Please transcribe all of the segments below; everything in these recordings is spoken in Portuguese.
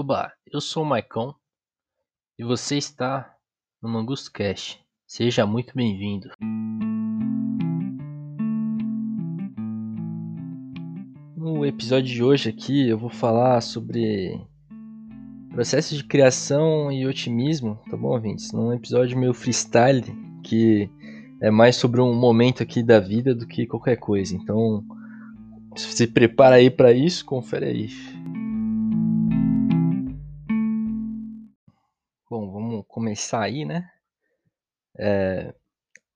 Oba, eu sou o Maicon e você está no Mangusto Cast. Seja muito bem-vindo. No episódio de hoje aqui eu vou falar sobre processo de criação e otimismo, tá bom, ouvintes? Num episódio meio freestyle que é mais sobre um momento aqui da vida do que qualquer coisa. Então, se prepara aí para isso, confere aí. Aí, né? É,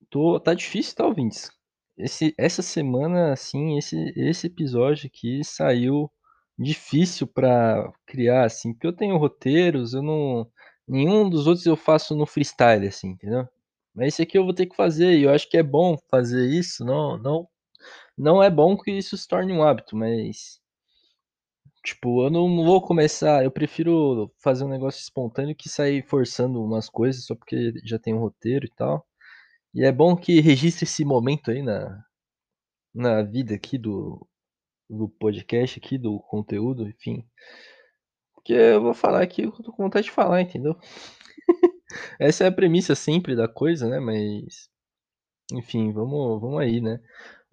tô, tá difícil, tá, ouvintes? Esse, essa semana, assim, esse, esse episódio aqui saiu difícil para criar, assim, porque eu tenho roteiros, eu não. Nenhum dos outros eu faço no freestyle, assim, entendeu? Mas esse aqui eu vou ter que fazer, e eu acho que é bom fazer isso, não, não, não é bom que isso se torne um hábito, mas Tipo, eu não vou começar. Eu prefiro fazer um negócio espontâneo que sair forçando umas coisas só porque já tem um roteiro e tal. E é bom que registre esse momento aí na, na vida aqui do, do podcast, aqui do conteúdo, enfim. Porque eu vou falar aqui o que eu tô com vontade de falar, entendeu? Essa é a premissa sempre da coisa, né? Mas. Enfim, vamos, vamos aí, né?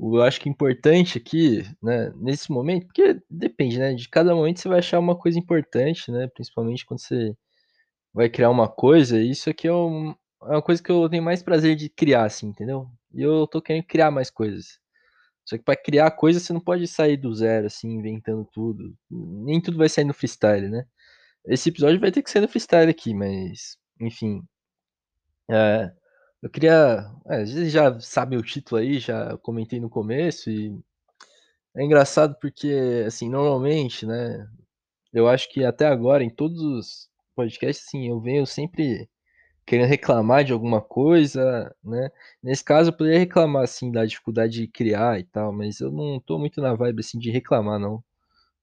Eu acho que importante aqui, né, nesse momento, porque depende, né? De cada momento você vai achar uma coisa importante, né? Principalmente quando você vai criar uma coisa. Isso aqui é, um, é uma coisa que eu tenho mais prazer de criar, assim, entendeu? E eu tô querendo criar mais coisas. Só que para criar coisa você não pode sair do zero, assim, inventando tudo. Nem tudo vai sair no freestyle, né? Esse episódio vai ter que ser no freestyle aqui, mas, enfim. É, eu queria. É, gente já sabe o título aí, já comentei no começo, e é engraçado porque, assim, normalmente, né? Eu acho que até agora, em todos os podcasts, assim, eu venho sempre querendo reclamar de alguma coisa, né? Nesse caso, eu poderia reclamar, assim, da dificuldade de criar e tal, mas eu não tô muito na vibe, assim, de reclamar, não.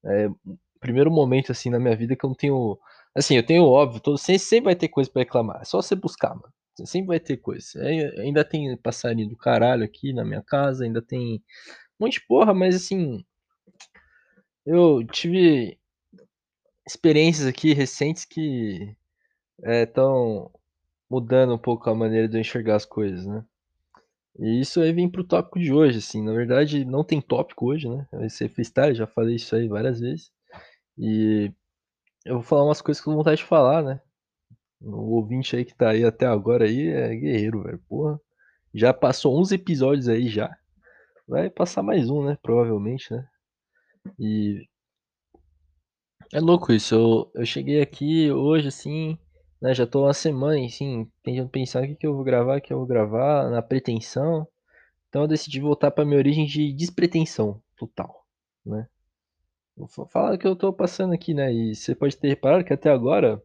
É o primeiro momento, assim, na minha vida que eu não tenho. Assim, eu tenho óbvio, todo, sempre, sempre vai ter coisa para reclamar. É só você buscar, mano. Sempre vai ter coisa. É, ainda tem passarinho do caralho aqui na minha casa, ainda tem um monte de porra, mas assim. Eu tive experiências aqui recentes que estão é, mudando um pouco a maneira de eu enxergar as coisas, né? E isso aí vem pro tópico de hoje, assim. Na verdade, não tem tópico hoje, né? Vai ser freestyle, já falei isso aí várias vezes. E eu vou falar umas coisas que eu tô vontade de falar, né? O ouvinte aí que tá aí até agora aí é guerreiro, velho. Porra. Já passou 11 episódios aí já. Vai passar mais um, né? Provavelmente, né? E. É louco isso. Eu, eu cheguei aqui hoje, assim. Né, já tô uma semana, assim, tentando pensar o que, que eu vou gravar, o que eu vou gravar, na pretensão. Então eu decidi voltar pra minha origem de despretensão total, né? Vou falar o que eu tô passando aqui, né? E você pode ter reparado que até agora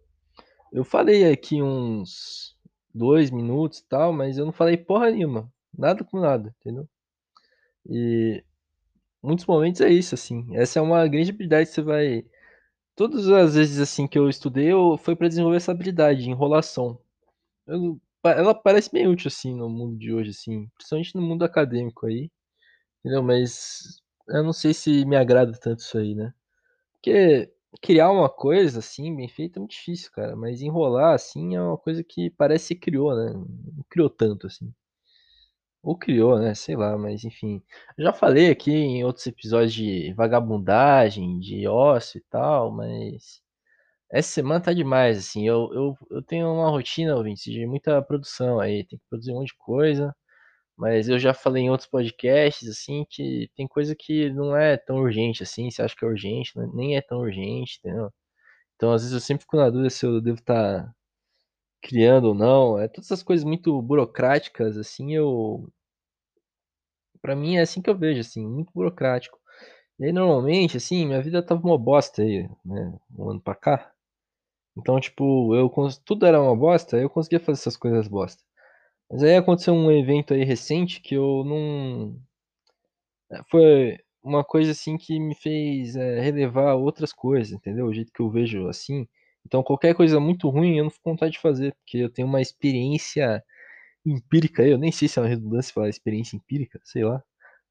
eu falei aqui uns dois minutos e tal, mas eu não falei porra nenhuma. Nada com nada, entendeu? E muitos momentos é isso, assim. Essa é uma grande habilidade que você vai. Todas as vezes assim que eu estudei, eu foi para desenvolver essa habilidade de enrolação. Eu... ela parece bem útil assim no mundo de hoje, assim, principalmente no mundo acadêmico aí, entendeu? Mas eu não sei se me agrada tanto isso aí, né? Porque criar uma coisa assim, bem feita, é muito difícil, cara. Mas enrolar assim é uma coisa que parece que criou, né? Não criou tanto assim. Ou criou, né? Sei lá, mas enfim. já falei aqui em outros episódios de vagabundagem, de ócio e tal, mas essa semana tá demais, assim. Eu, eu, eu tenho uma rotina, ouvinte, de muita produção aí. Tem que produzir um monte de coisa. Mas eu já falei em outros podcasts, assim, que tem coisa que não é tão urgente assim, você acha que é urgente, né? nem é tão urgente, entendeu? Então, às vezes eu sempre fico na dúvida se eu devo estar tá criando ou não. É todas essas coisas muito burocráticas, assim, eu para mim é assim que eu vejo, assim, muito burocrático. E aí, normalmente, assim, minha vida tava uma bosta aí, né, um ano pra cá. Então, tipo, eu tudo era uma bosta, eu conseguia fazer essas coisas bosta. Mas aí aconteceu um evento aí recente que eu não. É, foi uma coisa assim que me fez é, relevar outras coisas, entendeu? O jeito que eu vejo assim. Então qualquer coisa muito ruim eu não fico com vontade de fazer, porque eu tenho uma experiência empírica, eu nem sei se é uma redundância falar experiência empírica, sei lá.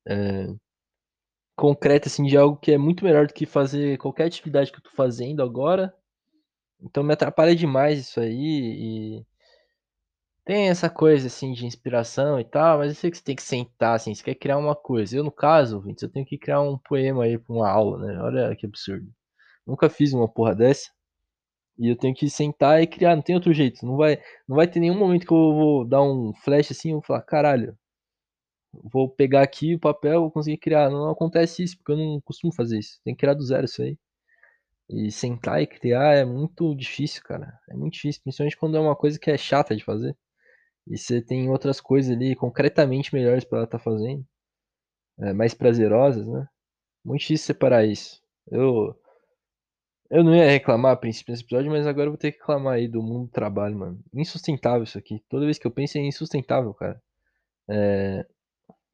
É, concreta assim de algo que é muito melhor do que fazer qualquer atividade que eu tô fazendo agora Então me atrapalha demais isso aí e tem essa coisa, assim, de inspiração e tal, mas eu sei que você tem que sentar, assim, você quer criar uma coisa. Eu, no caso, ouvintes, eu tenho que criar um poema aí pra uma aula, né, olha que absurdo. Nunca fiz uma porra dessa, e eu tenho que sentar e criar, não tem outro jeito, não vai não vai ter nenhum momento que eu vou dar um flash, assim, e vou falar: "Caralho, vou pegar aqui o papel, vou conseguir criar", não acontece isso, porque eu não costumo fazer isso, tem que criar do zero isso aí. E sentar e criar é muito difícil, cara, é muito difícil, principalmente quando é uma coisa que é chata de fazer. E você tem outras coisas ali concretamente melhores pra estar fazendo, eh, mais prazerosas, né. Muito difícil separar isso. Eu eu não ia reclamar a princípio nesse episódio, mas agora eu vou ter que reclamar aí do mundo do trabalho, mano. Insustentável isso aqui. Toda vez que eu penso é insustentável, cara. Eh,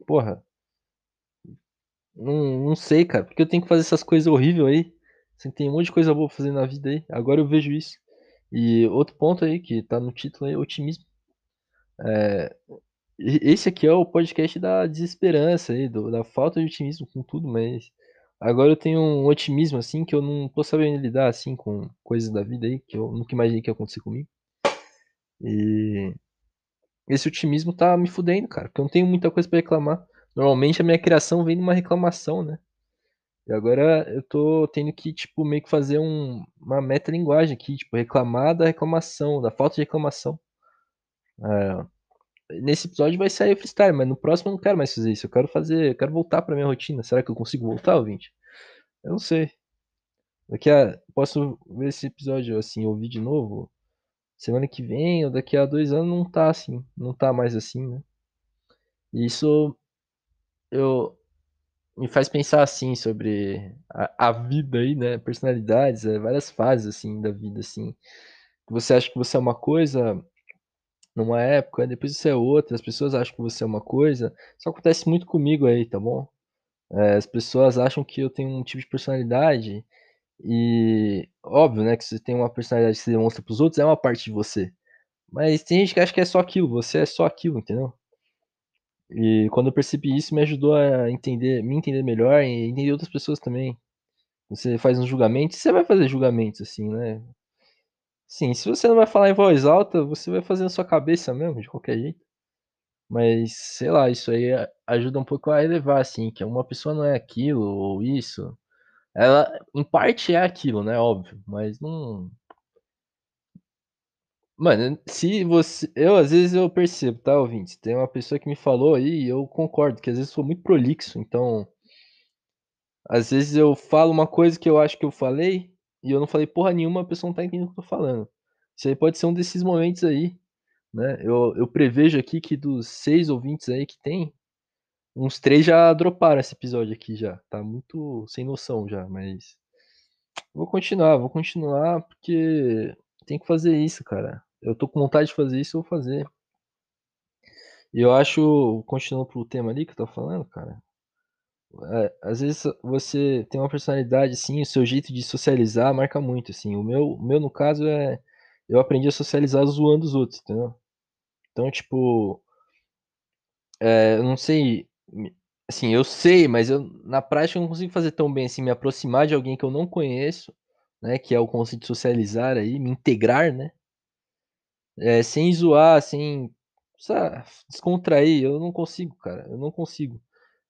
porra. Não não sei, cara, por que eu tenho que fazer essas coisas horrível aí, que tem um monte de coisa boa pra fazer na vida aí, agora eu vejo isso. E outro ponto aí que tá no título aí, otimismo. E esse aqui é o podcast da desesperança aí, do da falta de otimismo com tudo, mas agora eu tenho um otimismo, assim, que eu não tô sabendo lidar, assim, com coisas da vida aí, que eu nunca imaginei que ia acontecer comigo. E esse otimismo tá me fudendo, cara, porque eu não tenho muita coisa pra reclamar. Normalmente a minha criação vem de uma reclamação, né. E agora eu tô tendo que, tipo, meio que fazer um uma metalinguagem aqui, tipo, reclamar da reclamação, da falta de reclamação. É, nesse episódio vai sair freestyle, mas no próximo eu não quero mais fazer isso, eu quero fazer eu quero voltar pra minha rotina. Será que eu consigo voltar, ouvinte? Eu não sei. Daqui a posso ver esse episódio, assim, ouvir de novo, semana que vem ou daqui a 2 anos não tá assim, não tá mais assim, né. Isso eu me faz pensar, assim, sobre a a vida aí, né, personalidades, eh, várias fases, assim, da vida, assim. Você acha que você é uma coisa numa época, depois você é outra, as pessoas acham que você é uma coisa. Isso acontece muito comigo aí, tá bom. Eh, as pessoas acham que eu tenho um tipo de personalidade e óbvio, né, que você tem uma personalidade que você demonstra para os outros, é uma parte de você. Mas tem gente que acha que é só aquilo, você é só aquilo, entendeu. E quando eu percebi isso, me ajudou a entender me entender melhor e entender outras pessoas também. Você faz uns julgamentos você vai fazer julgamentos, assim, né. Sim, se você não vai falar em voz alta, você vai fazer na sua cabeça mesmo, de qualquer jeito. Mas, sei lá, isso aí ajuda um pouco a elevar, assim, que uma pessoa não é aquilo ou isso. Ela, em parte, é aquilo, né, óbvio, mas não Mano, se você eu às vezes eu percebo, tá, ouvintes, tem uma pessoa que me falou aí e eu concordo, que às vezes sou muito prolixo, então às vezes eu falo uma coisa que eu acho que eu falei, e eu não falei porra nenhuma, a pessoa não tá entendendo o que eu tô falando. Isso aí pode ser um desses momentos aí, né. Eu eu prevejo aqui que dos 6 ouvintes aí que tem, uns 3 já droparam esse episódio aqui já, tá muito sem noção já, mas vou continuar, vou continuar, porque tem que fazer isso, cara. Eu tô com vontade de fazer isso, eu vou fazer. E eu acho, continuando pro tema ali que eu estava falando, cara, às vezes você tem uma personalidade, assim, o seu jeito de socializar marca muito, assim. O meu o meu no caso é eu aprendi a socializar zoando os outros, entendeu. Então, tipo eh, eu não sei assim, eu sei, mas eu na prática eu não consigo fazer tão bem, assim, me aproximar de alguém que eu não conheço, né, que é o conceito de socializar aí, me integrar, né. Eh, sem zoar, sem sa descontrair, eu não consigo, cara, eu não consigo.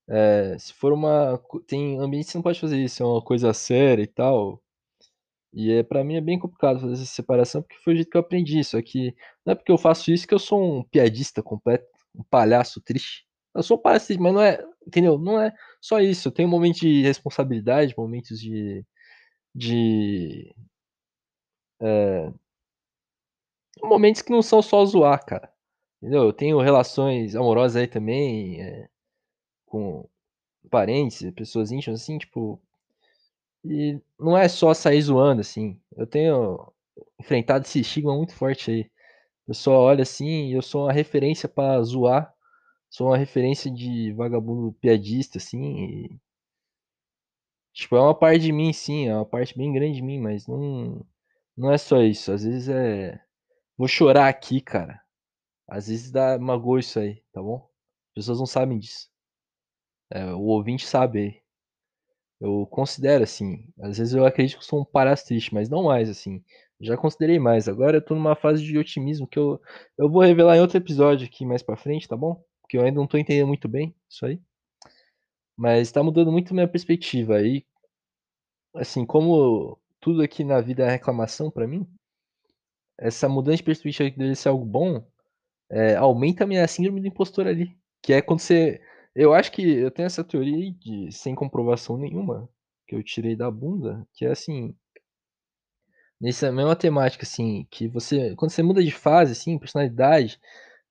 Eh, se for uma tem ambiente que você não pode fazer isso, é uma coisa séria e tal, e é pra mim é bem complicado fazer essa separação, porque foi o jeito que eu aprendi, só que não é porque eu faço isso que eu sou um piadista completo, um palhaço triste. Eu sou um palhaço triste, mas não é entendeu, não é só isso, eu tenho momentos de responsabilidade, momentos de de eh momentos que não são só zoar, cara, entendeu. Eu tenho relações amorosas aí também, eh, com parentes, pessoas íntimas, assim, tipo e não é só sair zoando, assim. Eu tenho enfrentado esse estigma muito forte aí. O pessoal olha assim eu sou uma referência pra zoar, sou uma referência de vagabundo piadista, assim, e tipo, é uma parte de mim sim, é uma parte bem grande de mim, mas não não é só isso, às vezes é vou chorar aqui, cara, às vezes dá magoa isso aí, tá bom. As pessoas não sabem disso. É, o ouvinte sabe. Eu considero, assim, às vezes eu acredito que sou um palhaço triste, mas não mais, assim. Já considerei mais. Agora eu tô numa fase de otimismo que eu eu vou revelar em outro episódio aqui mais pra frente, tá bom? Porque eu ainda não tô entendendo muito bem isso aí. Mas tá mudando muito minha perspectiva aí assim, como tudo aqui na vida é reclamação pra mim essa mudança de perspectiva que deveria ser algo bom, eh, aumenta a minha síndrome do impostor ali, que é quando você eu acho que eu tenho essa teoria de sem comprovação nenhuma, que eu tirei da bunda, que é assim nessa mesma temática, assim, que você quando você muda de fase, assim, personalidade,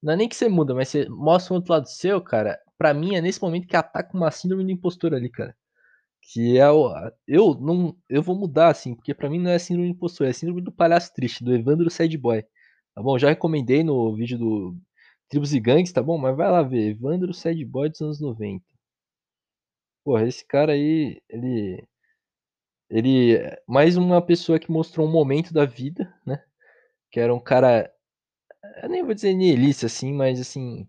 não é nem que você muda, mas você mostra um outro lado seu, cara, pra mim é nesse momento que ataca uma síndrome do impostor ali, cara. Que é o eu não eu vou mudar, assim, porque pra mim não é síndrome do impostor, é síndrome do palhaço triste, do Evandro Sad Boy, tá bom? Já recomendei no vídeo do Tribos e Gangues, tá bom? Mas vai lá ver, Evandro Sad Boy dos anos 90. Porra, esse cara aí, ele ele é mais uma pessoa que mostrou um momento da vida, né, que era um cara, eu nem vou dizer nihilista, assim, mas assim,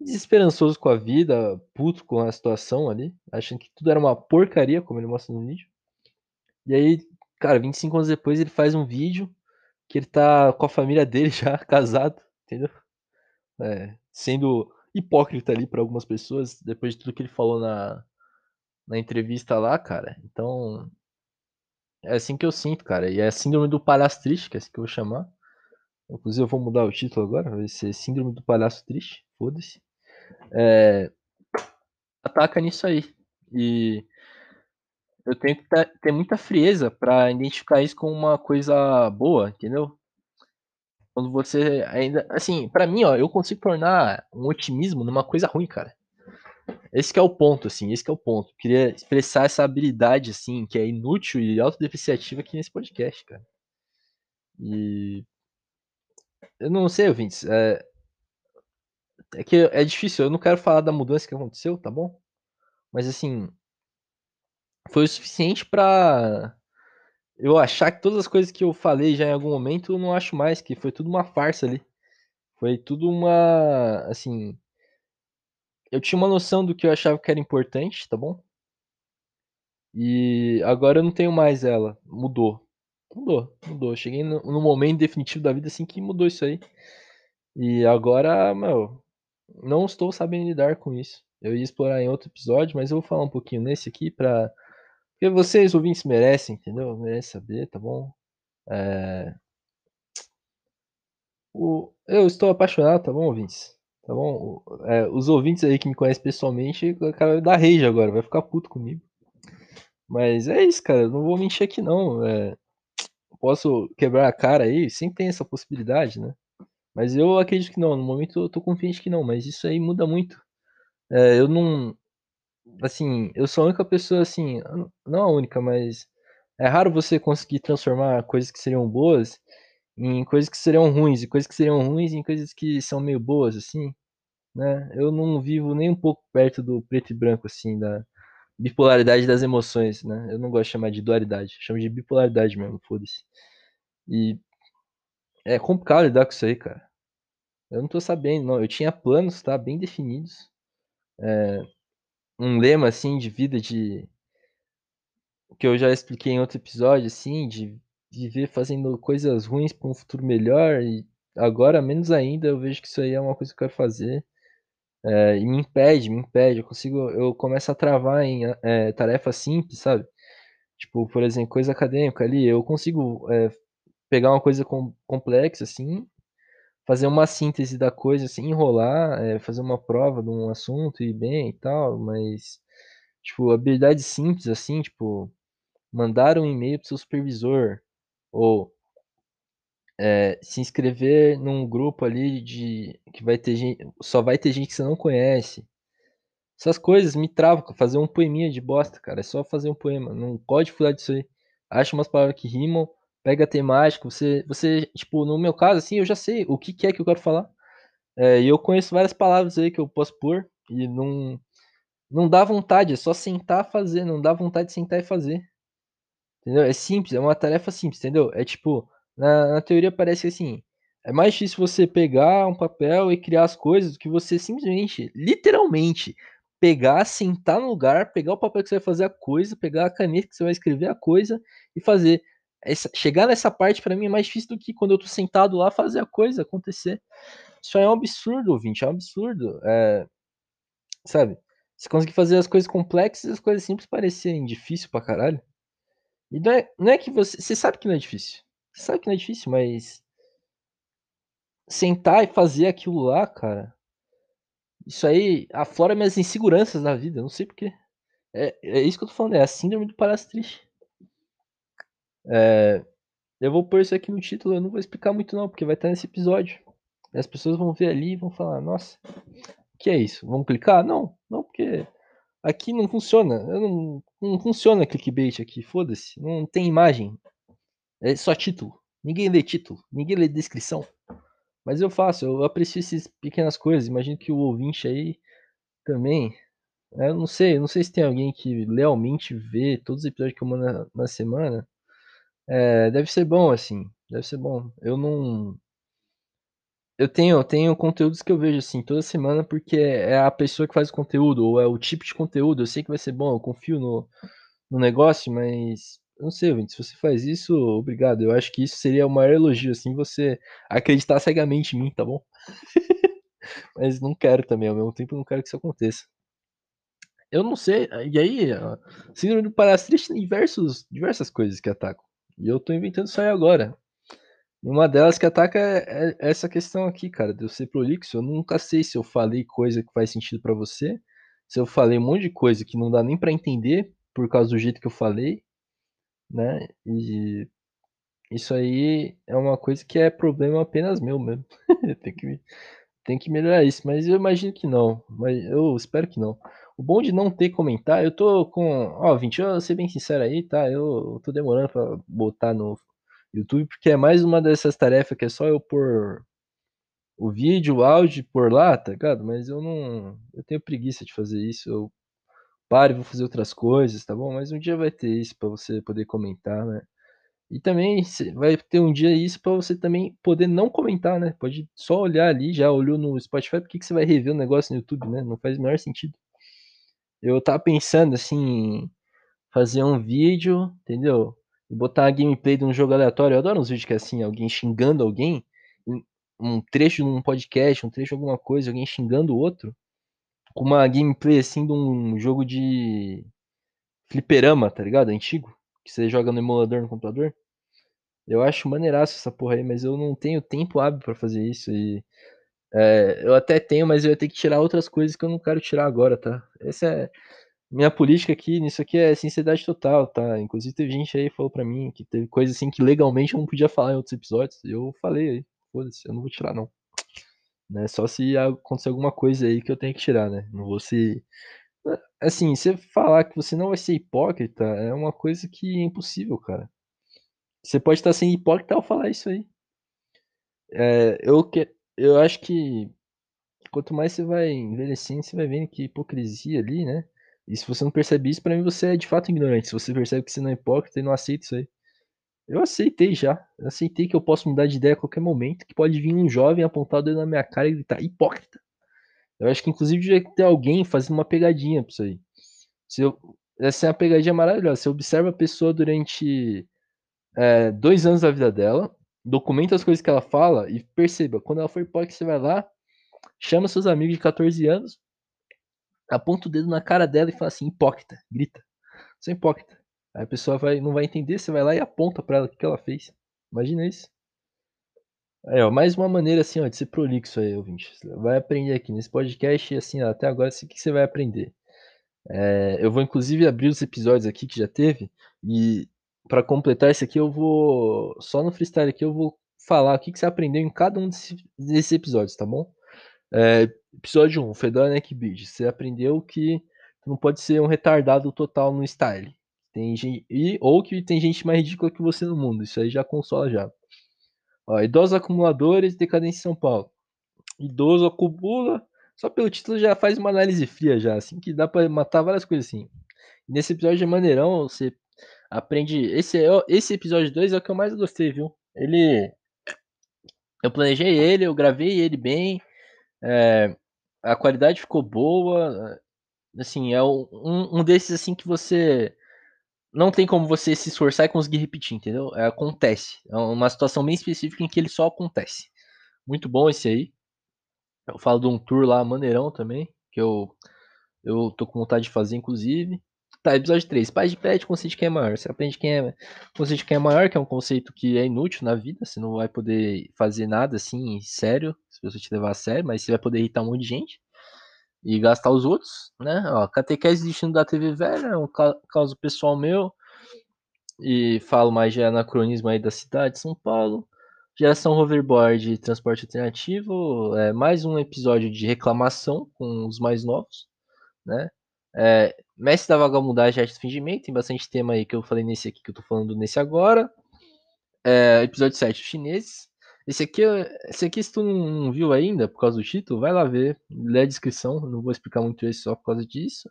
desesperançoso com a vida, puto com a situação ali, achando que tudo era uma porcaria, como ele mostra no vídeo. E aí, cara, 25 anos depois ele faz um vídeo que ele tá com a família dele já casado, entendeu? É, sendo hipócrita ali pra algumas pessoas, depois de tudo que ele falou na na entrevista lá, cara. Então é assim que eu sinto, cara, e é a síndrome do palhaço triste, que é assim que eu vou chamar. Inclusive eu vou mudar o título agora, vai ser síndrome do palhaço triste, foda-se. Eh ataca nisso aí. E eu tenho que ter muita frieza pra identificar isso como uma coisa boa, entendeu? Quando você ainda assim, pra mim, ó, eu consigo tornar um otimismo numa coisa ruim, cara. Esse é o ponto, assim, esse é o ponto. Queria expressar essa habilidade, assim, que é inútil e autodepreciativa aqui nesse podcast, cara. E eu não sei, ouvintes, eh é que é difícil, eu não quero falar da mudança que aconteceu, tá bom? Mas assim foi o suficiente pra eu achar que todas as coisas que eu falei já em algum momento, eu não acho mais, que foi tudo uma farsa ali. Foi tudo uma assim eu tinha uma noção do que eu achava que era importante, tá bom? E agora eu não tenho mais ela, mudou. Mudou, mudou. Cheguei no no momento definitivo da vida, assim, que mudou isso aí. E agora, meu, não estou sabendo lidar com isso. Eu ia explorar em outro episódio, mas eu vou falar um pouquinho nesse aqui pra porque vocês ouvintes merecem, entendeu? Merecem saber, tá bom? Eh o eu estou apaixonado, tá bom, ouvintes? Tá bom? Eh, os ouvintes aí que me conhecem pessoalmente, o cara vai dar rage agora, vai ficar puto comigo. Mas é isso, cara, não vou mentir aqui não, eh, posso quebrar a cara aí, sempre tem essa possibilidade, né. Mas eu acredito que não, no momento eu tô confiante que não, mas isso aí muda muito. Eh, eu não assim, eu sou a única pessoa, assim, não a única, mas é raro você conseguir transformar coisas que seriam boas em coisas que seriam ruins, e coisas que seriam ruins em coisas que são meio boas, assim, né. Eu não vivo nem um pouco perto do preto e branco, assim, da bipolaridade das emoções, né. Eu não gosto de chamar de dualidade, chamo de bipolaridade mesmo, foda-se. E é complicado lidar com isso aí, cara. Eu não tô sabendo não, eu tinha planos, tá, bem definidos, eh, um lema, assim, de vida de que eu já expliquei em outro episódio, assim, de viver fazendo coisas ruins pra um futuro melhor e agora menos ainda, eu vejo que isso aí é uma coisa que eu quero fazer. Eh, e me impede, me impede, eu consigo eu começo a travar em, eh, tarefas simples, sabe. Tipo, por exemplo, coisa acadêmica ali, eu consigo, eh, pegar uma coisa com complexa, assim, fazer uma síntese da coisa, assim, enrolar, eh, fazer uma prova de um assunto, ir bem e tal, mas, tipo, habilidades simples, assim, tipo, mandar um e-mail para o seu supervisor ou eh, se inscrever num grupo ali de que vai ter gen só vai ter gente que você não conhece. Essas coisas me travam, fazer um poeminha de bosta, cara, é só fazer um poema, não pode fugir disso aí. Acha umas palavras que rimam, pega a temática, você você tipo, no meu caso, assim, eu já sei o que que é que eu quero falar. Eh, e eu conheço várias palavras aí que eu posso pôr e não não dá vontade, é só sentar fazer, não dá vontade de sentar e fazer. Entendeu? É simples, é uma tarefa simples, entendeu? É tipo, na na teoria parece assim, é mais difícil você pegar um papel e criar as coisas do que você simplesmente, literalmente, pegar, sentar no lugar, pegar o papel que você vai fazer a coisa, pegar a caneta que você vai escrever a coisa e fazer. Essa, chegar nessa parte para mim é mais difícil do que quando eu tô sentado lá fazer a coisa acontecer. Isso é um absurdo, ouvinte, é um absurdo. É, sabe? Você conseguir fazer as coisas complexas e as coisas simples parecerem difícil pra caralho. E não é, não é que você. Você sabe que não é difícil. Você sabe que não é difícil, mas. Sentar e fazer aquilo lá, cara. Isso aí aflora minhas inseguranças na vida, não sei porquê. É, é isso que eu tô falando, é a síndrome do palhaço triste. É, eu vou pôr isso aqui no título, eu não vou explicar muito não, porque vai estar nesse episódio. As pessoas vão ver ali e vão falar, nossa, o que é isso? Vamos clicar? Não, não, porque aqui não funciona. Não, não funciona clickbait aqui, foda-se. Não tem imagem. É só título. Ninguém lê título, ninguém lê descrição. Mas eu faço, eu aprecio essas pequenas coisas. Imagino que o ouvinte aí também. Eu não sei, eu não sei se tem alguém que lealmente vê todos os episódios que eu mando na, na semana. É, deve ser bom, assim. Deve ser bom. Eu não. Eu tenho, eu tenho conteúdos que eu vejo assim toda semana porque é a pessoa que faz o conteúdo, ou é o tipo de conteúdo. Eu sei que vai ser bom, eu confio no, no negócio, mas eu não sei, gente, se você faz isso, obrigado. Eu acho que isso seria o maior elogio, assim, você acreditar cegamente em mim, tá bom? mas não quero também, ao mesmo tempo não quero que isso aconteça. Eu não sei, e aí, síndrome do palhaço tem diversos, diversas coisas que atacam. E eu tô inventando isso aí agora. Uma delas que ataca é, é essa questão aqui, cara, de eu ser prolixo. Eu nunca sei se eu falei coisa que faz sentido para você, se eu falei um monte de coisa que não dá nem para entender por causa do jeito que eu falei, né? E isso aí é uma coisa que é problema apenas meu mesmo. tem, que, tem que melhorar isso, mas eu imagino que não. Mas eu espero que não. O bom de não ter comentário, eu tô com. Ó, 20, eu vou ser bem sincero aí, tá? Eu tô demorando pra botar no YouTube, porque é mais uma dessas tarefas que é só eu pôr o vídeo, o áudio por lá, tá ligado? Mas eu não. Eu tenho preguiça de fazer isso. Eu paro e vou fazer outras coisas, tá bom? Mas um dia vai ter isso para você poder comentar, né? E também vai ter um dia isso para você também poder não comentar, né? Pode só olhar ali, já olhou no Spotify, por que, que você vai rever o negócio no YouTube, né? Não faz o menor sentido. Eu tava pensando assim, fazer um vídeo, entendeu? E botar a gameplay de um jogo aleatório. Eu adoro uns vídeos que é assim, alguém xingando alguém, um trecho de um podcast, um trecho de alguma coisa, alguém xingando o outro, com uma gameplay assim de um jogo de fliperama, tá ligado? Antigo, que você joga no emulador no computador. Eu acho maneiraço essa porra aí, mas eu não tenho tempo hábil para fazer isso e é, eu até tenho, mas eu ia ter que tirar outras coisas que eu não quero tirar agora, tá? Essa é minha política aqui, nisso aqui é sinceridade total, tá? Inclusive teve gente aí que falou pra mim que teve coisa assim que legalmente eu não podia falar em outros episódios. Eu falei aí, foda-se, eu não vou tirar não. Né? Só se acontecer alguma coisa aí que eu tenho que tirar, né? Não vou ser. Assim, você falar que você não vai ser hipócrita é uma coisa que é impossível, cara. Você pode estar sendo hipócrita ao falar isso aí. É, eu, que, eu acho que quanto mais você vai envelhecendo, você vai vendo que hipocrisia ali, né? E se você não percebe isso, para mim você é de fato ignorante. Se você percebe que você não é hipócrita e não aceita isso aí. Eu aceitei já. Eu aceitei que eu posso mudar de ideia a qualquer momento, que pode vir um jovem apontar o dedo na minha cara e gritar hipócrita. Eu acho que inclusive devia ter alguém fazendo uma pegadinha pra isso aí. Se eu, essa é uma pegadinha maravilhosa. Você observa a pessoa durante é, dois anos da vida dela, documenta as coisas que ela fala e perceba, quando ela for hipócrita, você vai lá, chama seus amigos de 14 anos, aponta o dedo na cara dela e fala assim, hipócrita, grita. Você é hipócrita. Aí a pessoa vai, não vai entender, você vai lá e aponta para ela o que, ela fez. Imagina isso. Aí, ó, mais uma maneira assim, ó, de ser prolixo aí, ouvinte. Vai aprender aqui nesse podcast, assim, ó, até agora, o que você vai aprender? É, eu vou inclusive abrir os episódios aqui que já teve e para completar isso aqui eu vou só no freestyle aqui eu vou falar o que, que você aprendeu em cada um desses, desses episódios, tá bom? É, episódio 1, Fedora Neckbeard. Você aprendeu que não pode ser um retardado total no style. Tem gente, e, ou que tem gente mais ridícula que você no mundo. Isso aí já consola já. Ó, idosos acumuladores, decadência em São Paulo. Idoso acumula. Só pelo título já faz uma análise fria já, assim, que dá para matar várias coisas assim. Nesse episódio de maneirão, você aprende. Esse, é esse episódio 2 é o que eu mais gostei, viu? Ele. Eu planejei ele, eu gravei ele bem. É, a qualidade ficou boa. assim, é um, um desses assim que você não tem como você se esforçar e conseguir repetir, entendeu? É, acontece. É uma situação bem específica em que ele só acontece. Muito bom esse aí. Eu falo de um tour lá, maneirão também, que eu, eu tô com vontade de fazer, inclusive. Tá, episódio 3. Paz de pet, conceito quem é maior. Você aprende quem é. Conceito quem é maior, que é um conceito que é inútil na vida. Você não vai poder fazer nada assim, sério, se você te levar a sério, mas você vai poder irritar um monte de gente e gastar os outros, né? Ó, catequese destino da TV velha, é um caso pessoal meu. E falo mais de anacronismo aí da cidade de São Paulo. Geração hoverboard transporte alternativo, é mais um episódio de reclamação com os mais novos, né? É, Mestre da Vagabundagem Arte do Fingimento, tem bastante tema aí que eu falei nesse aqui que eu tô falando nesse agora. É, episódio 7, os chineses. Esse aqui, esse aqui, se tu não viu ainda, por causa do título, vai lá ver, lê a descrição, não vou explicar muito isso só por causa disso.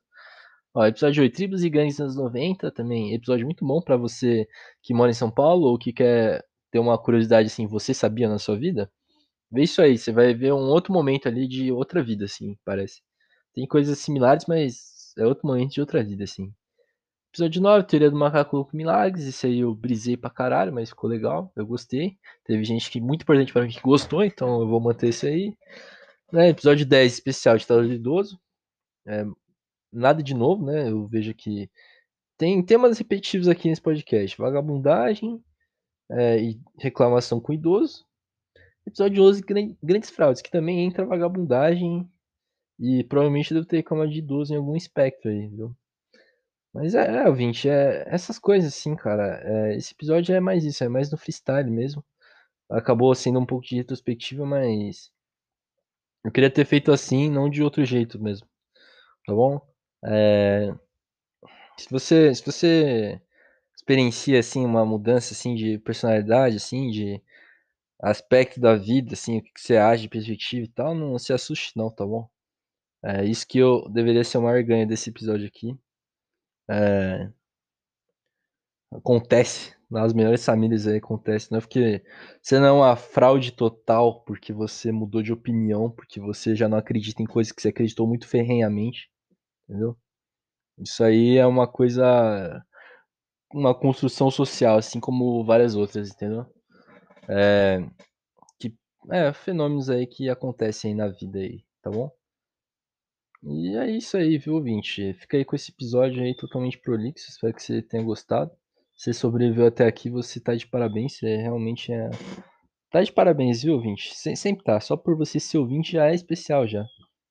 Ó, episódio 8, Tribos e Gangues nos anos 90, também episódio muito bom para você que mora em São Paulo ou que quer ter uma curiosidade assim, você sabia na sua vida? Vê isso aí, você vai ver um outro momento ali de outra vida, assim, parece. Tem coisas similares, mas é outro momento de outra vida, assim. Episódio 9, Teoria do Macaco Louco Milagres. Isso aí eu brisei pra caralho, mas ficou legal. Eu gostei. Teve gente que muito importante pra mim que gostou, então eu vou manter isso aí. Né, episódio 10, especial de Talo Idoso. É, nada de novo, né? Eu vejo que tem temas repetitivos aqui nesse podcast: vagabundagem é, e reclamação com idoso. Episódio 11, Grandes Fraudes, que também entra vagabundagem e provavelmente deve ter reclamado de idoso em algum espectro aí, viu? Mas é, é ouvinte, é essas coisas assim, cara. É, esse episódio é mais isso, é mais no freestyle mesmo. Acabou sendo um pouco de retrospectiva, mas eu queria ter feito assim, não de outro jeito mesmo. Tá bom? É, se você, se você experiencia assim uma mudança assim de personalidade, assim, de aspecto da vida, assim, o que você age de perspectiva e tal, não se assuste não, tá bom? É isso que eu deveria ser o maior ganho desse episódio aqui. É, acontece nas melhores famílias aí acontece, não é porque você não é uma fraude total porque você mudou de opinião, porque você já não acredita em coisas que você acreditou muito ferrenhamente, entendeu? Isso aí é uma coisa uma construção social, assim como várias outras, entendeu? É, que é fenômenos aí que acontecem aí na vida aí, tá bom? E é isso aí, viu, ouvinte? Fica aí com esse episódio aí totalmente prolixo. Espero que você tenha gostado. Você sobreviveu até aqui, você tá de parabéns. Você realmente é. Tá de parabéns, viu, ouvinte? Sempre tá. Só por você ser ouvinte já é especial já.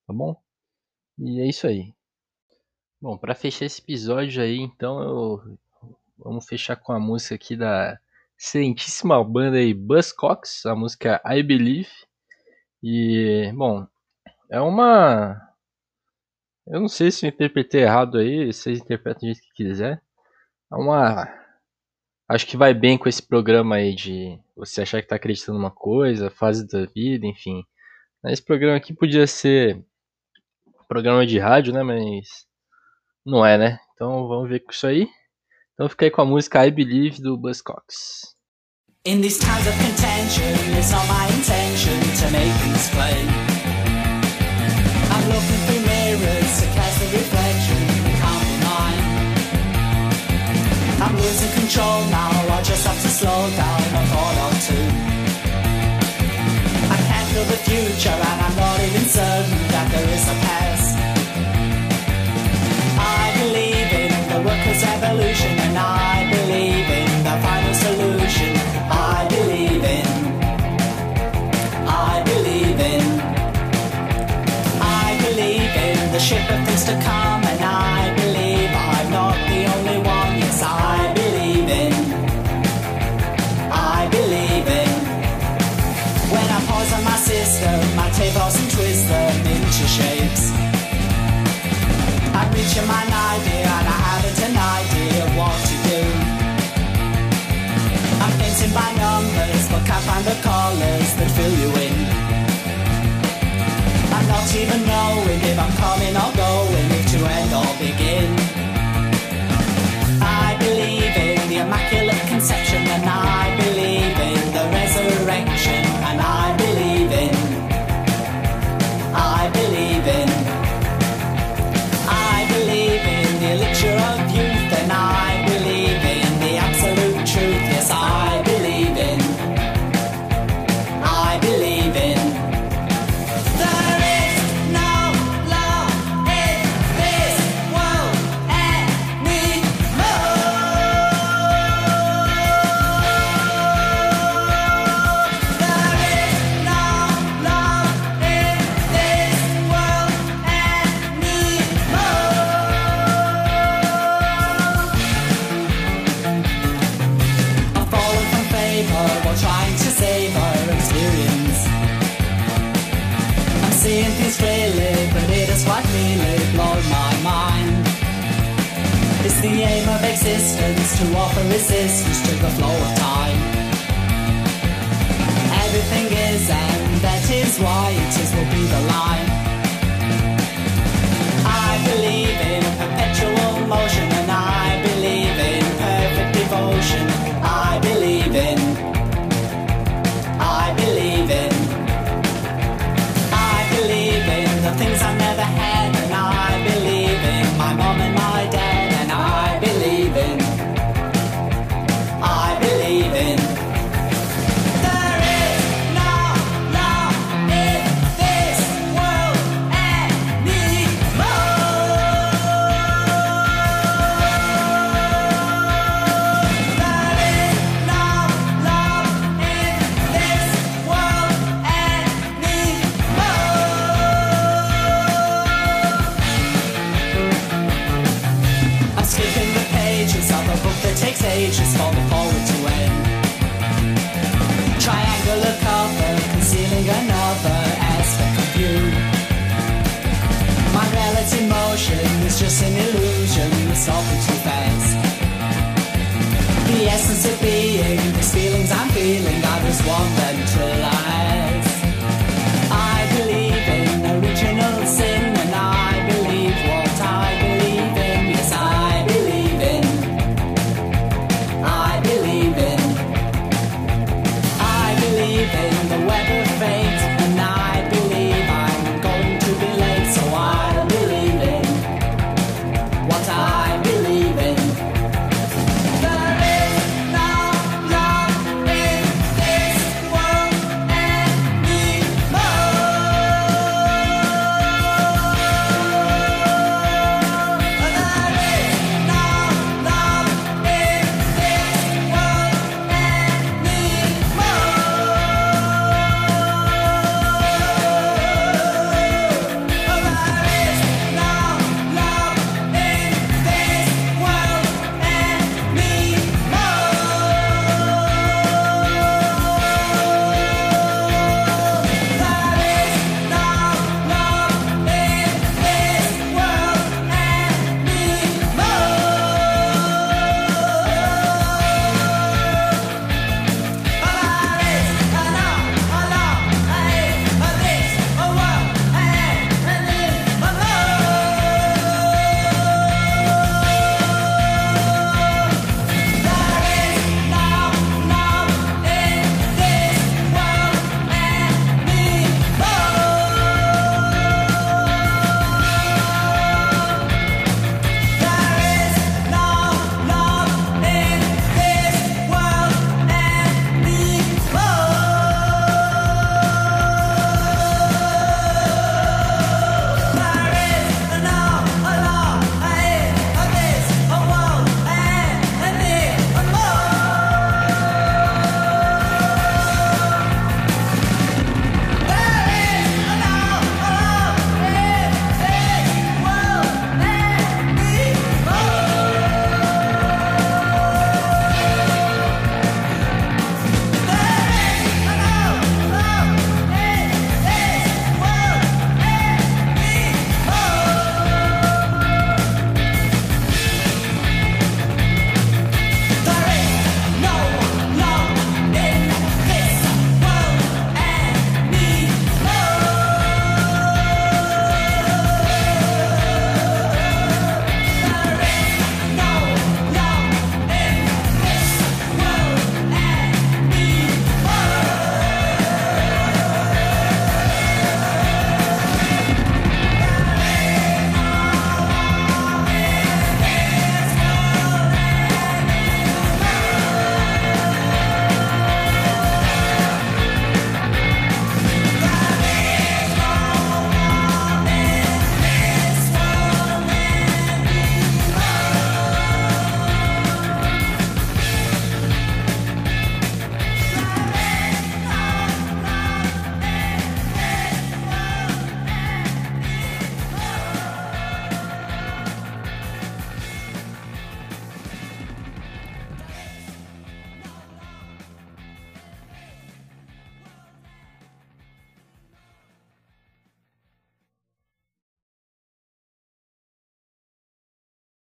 Tá bom? E é isso aí. Bom, para fechar esse episódio aí, então eu. Vamos fechar com a música aqui da excelentíssima banda aí, Buzzcocks, a música I Believe. E, bom, é uma eu não sei se eu interpretei errado aí, vocês interpretam do jeito que quiser. É uma. Acho que vai bem com esse programa aí de você achar que tá acreditando numa coisa, fase da vida, enfim. Esse programa aqui podia ser programa de rádio, né? Mas não é, né? Então vamos ver com isso aí. Então fica aí com a música I Believe do Buzzcocks. In these times of contention, it's my intention to make plain. Control now, I just have to slow down a thought or two. I can't feel the future and I'm not even certain that there is a past. I believe in the workers' evolution and I believe in the final solution. I believe in, I believe in, I believe in the ship of things to come, even knowing if I'm coming or that's emotion, motion is just an illusion It's all too fast. The essence of being, these feelings I'm feeling, are just one